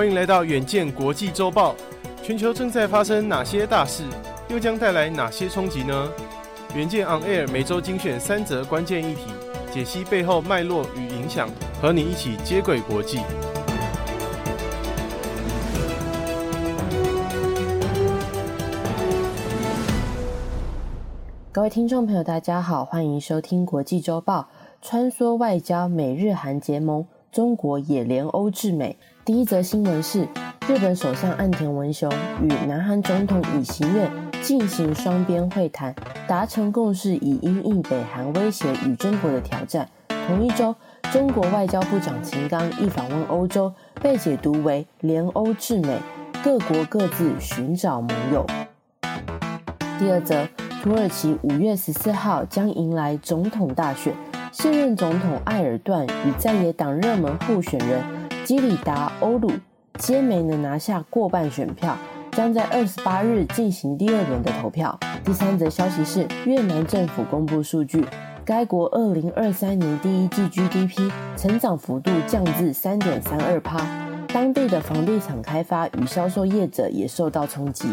欢迎来到远见国际周报。全球正在发生哪些大事，又将带来哪些冲击呢？远见 On Air 每周精选三则关键议题，解析背后脉络与影响，和你一起接轨国际。各位听众朋友，大家好，欢迎收听国际周报。穿梭外交，美日韩结盟，中国也联欧制美。第一则新闻是，日本首相岸田文雄与南韩总统尹锡悦进行双边会谈，达成共识，以因应北韩威胁与中国的挑战。同一周，中国外交部长秦刚一访问欧洲，被解读为联欧制美，各国各自寻找盟友。第二则。土耳其五月十四号将迎来总统大选，现任总统埃尔段与在野党热门候选人基里达欧鲁皆没能拿下过半选票，将在二十八日进行第二轮的投票。第三则消息是，越南政府公布数据，该国二零二三年第一季 GDP 成长幅度降至三点三二趴，当地的房地产开发与销售业者也受到冲击。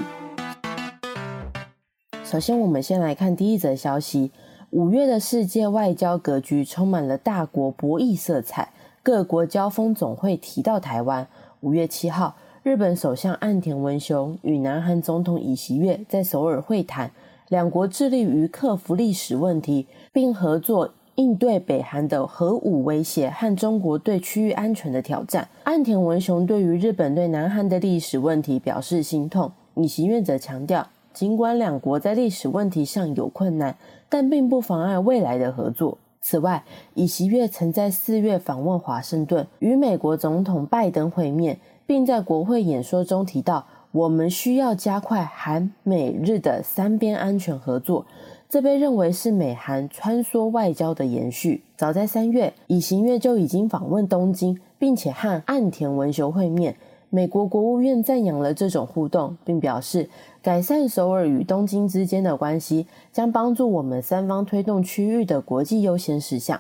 首先，我们先来看第一则消息。五月的世界外交格局充满了大国博弈色彩，各国交锋总会提到台湾。五月七号，日本首相岸田文雄与南韩总统尹锡悦在首尔会谈，两国致力于克服历史问题，并合作应对北韩的核武威胁和中国对区域安全的挑战。岸田文雄对于日本对南韩的历史问题表示心痛，尹锡悦则强调。尽管两国在历史问题上有困难，但并不妨碍未来的合作。此外，尹锡悦曾在四月访问华盛顿，与美国总统拜登会面，并在国会演说中提到：“我们需要加快韩美日的三边安全合作。”这被认为是美韩穿梭外交的延续。早在三月，尹锡悦就已经访问东京，并且和岸田文雄会面。美国国务院赞扬了这种互动，并表示，改善首尔与东京之间的关系将帮助我们三方推动区域的国际优先事项。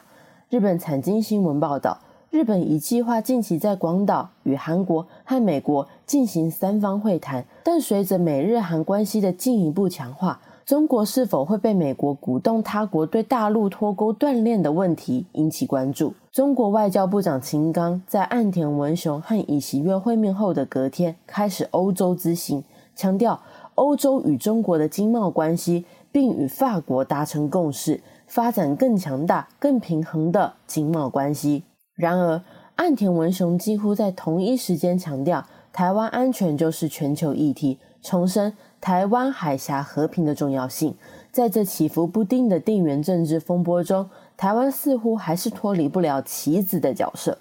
日本产经新闻报道，日本已计划近期在广岛与韩国和美国进行三方会谈，但随着美日韩关系的进一步强化，中国是否会被美国鼓动他国对大陆脱钩断链的问题引起关注。中国外交部长秦刚在岸田文雄和尹锡悦会面后的隔天开始欧洲之行，强调欧洲与中国的经贸关系，并与法国达成共识，发展更强大、更平衡的经贸关系。然而，岸田文雄几乎在同一时间强调，台湾安全就是全球议题，重申。台湾海峡和平的重要性，在这起伏不定的地缘政治风波中，台湾似乎还是脱离不了棋子的角色。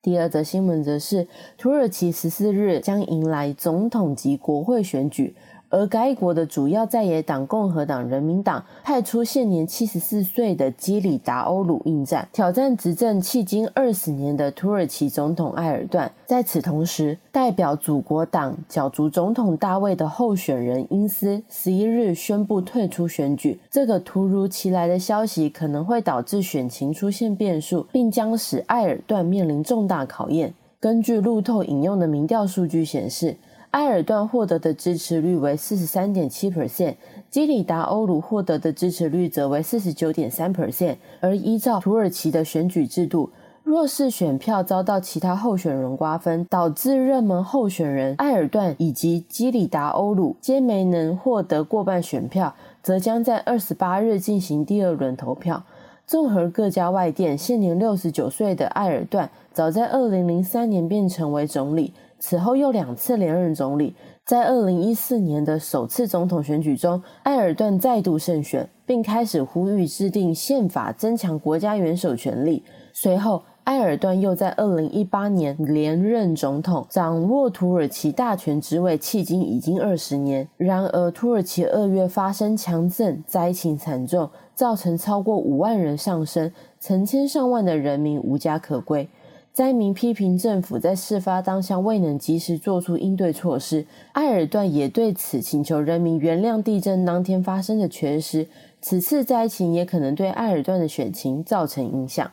第二则新闻则是，土耳其十四日将迎来总统及国会选举。而该国的主要在野党共和党人民党派出现年七十四岁的基里达欧鲁应战，挑战执政迄今二十年的土耳其总统埃尔段。在此同时，代表祖国党角逐总统大位的候选人英斯十一日宣布退出选举。这个突如其来的消息可能会导致选情出现变数，并将使埃尔段面临重大考验。根据路透引用的民调数据显示，埃尔段获得的支持率为四十三点七 percent，基里达欧鲁获得的支持率则为四十九点三 percent。而依照土耳其的选举制度，若是选票遭到其他候选人瓜分，导致热门候选人埃尔段以及基里达欧鲁皆没能获得过半选票，则将在二十八日进行第二轮投票。综合各家外电，现年六十九岁的埃尔段，早在二零零三年便成为总理。此后又两次连任总理，在二零一四年的首次总统选举中，埃尔段再度胜选，并开始呼吁制定宪法，增强国家元首权力。随后，埃尔段又在二零一八年连任总统，掌握土耳其大权之位，迄今已经二十年。然而，土耳其二月发生强震，灾情惨重，造成超过五万人丧生，成千上万的人民无家可归。灾民批评政府在事发当下未能及时做出应对措施，埃尔段也对此请求人民原谅地震当天发生的缺失，此次灾情也可能对埃尔段的选情造成影响。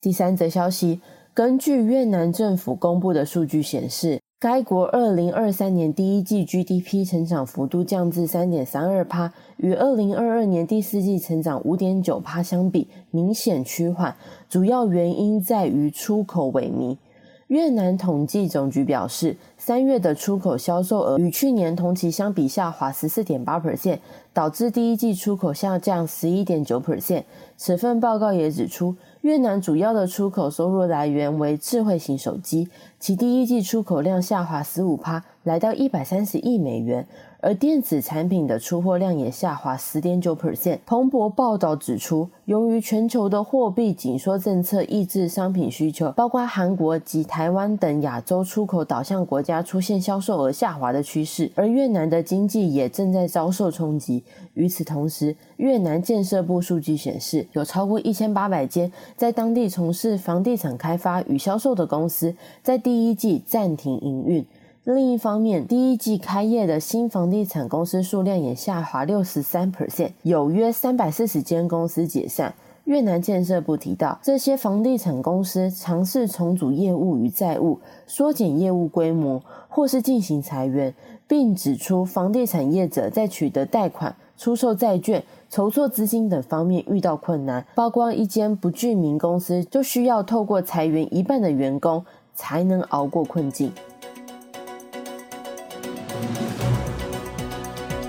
第三则消息，根据越南政府公布的数据显示，该国二零二三年第一季 GDP 成长幅度降至三点三二帕，与二零二二年第四季成长五点九帕相比，明显趋缓。主要原因在于出口萎靡。越南统计总局表示，三月的出口销售额与去年同期相比下滑十四点八 percent，导致第一季出口下降十一点九 percent。此份报告也指出，越南主要的出口收入来源为智慧型手机，其第一季出口量下滑十五趴，来到一百三十亿美元。而电子产品的出货量也下滑十点九 percent。彭博报道指出，由于全球的货币紧缩政策抑制商品需求，包括韩国及台湾等亚洲出口导向国家出现销售额下滑的趋势，而越南的经济也正在遭受冲击。与此同时，越南建设部数据显示，有超过一千八百间在当地从事房地产开发与销售的公司在第一季暂停营运。另一方面，第一季开业的新房地产公司数量也下滑六十三 percent，有约三百四十间公司解散。越南建设部提到，这些房地产公司尝试重组业务与债务，缩减业务规模，或是进行裁员，并指出房地产业者在取得贷款、出售债券、筹措资金等方面遇到困难。曝光一间不具名公司就需要透过裁员一半的员工，才能熬过困境。